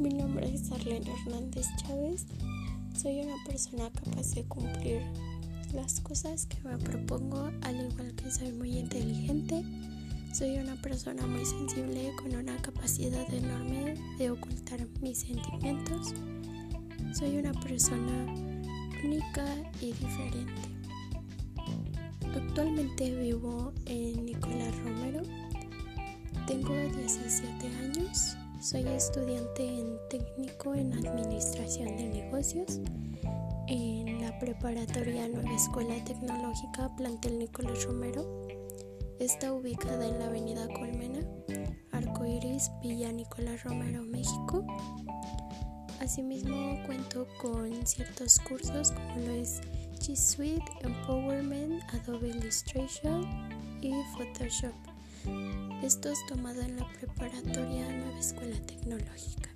Marlene Hernández Chávez. Soy una persona capaz de cumplir las cosas que me propongo, al igual que soy muy inteligente. Soy una persona muy sensible con una capacidad enorme de ocultar mis sentimientos. Soy una persona única y diferente. Actualmente vivo en Nicolás Romero. Tengo 17 años. Soy estudiante en técnico en Administración de Negocios en la preparatoria Nueva Escuela Tecnológica Plantel Nicolás Romero. Está ubicada en la avenida Colmena, Arcoiris, Villa Nicolás Romero, México. Asimismo cuento con ciertos cursos como lo es G Suite, Empowerment, Adobe Illustration y Photoshop. Estos tomados en la preparatoria Nueva Escuela Tecnológica.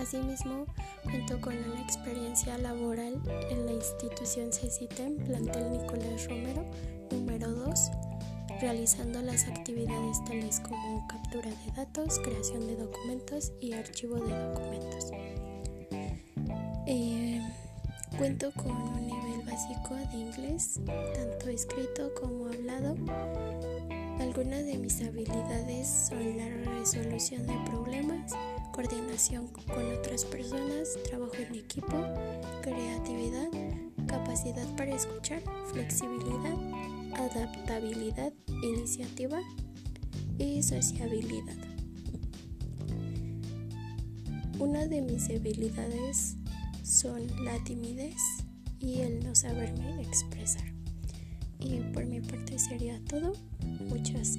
Asimismo, cuento con una experiencia laboral en la institución CECITEM, plantel Nicolás Romero, número 2, realizando las actividades tales como captura de datos, creación de documentos y archivo de documentos. Eh, cuento con un nivel básico de inglés, tanto escrito como hablado algunas de mis habilidades son la resolución de problemas, coordinación con otras personas, trabajo en equipo, creatividad, capacidad para escuchar, flexibilidad, adaptabilidad, iniciativa y sociabilidad. Una de mis debilidades son la timidez y el no saberme expresar. Y por mi parte sería todo. Muchas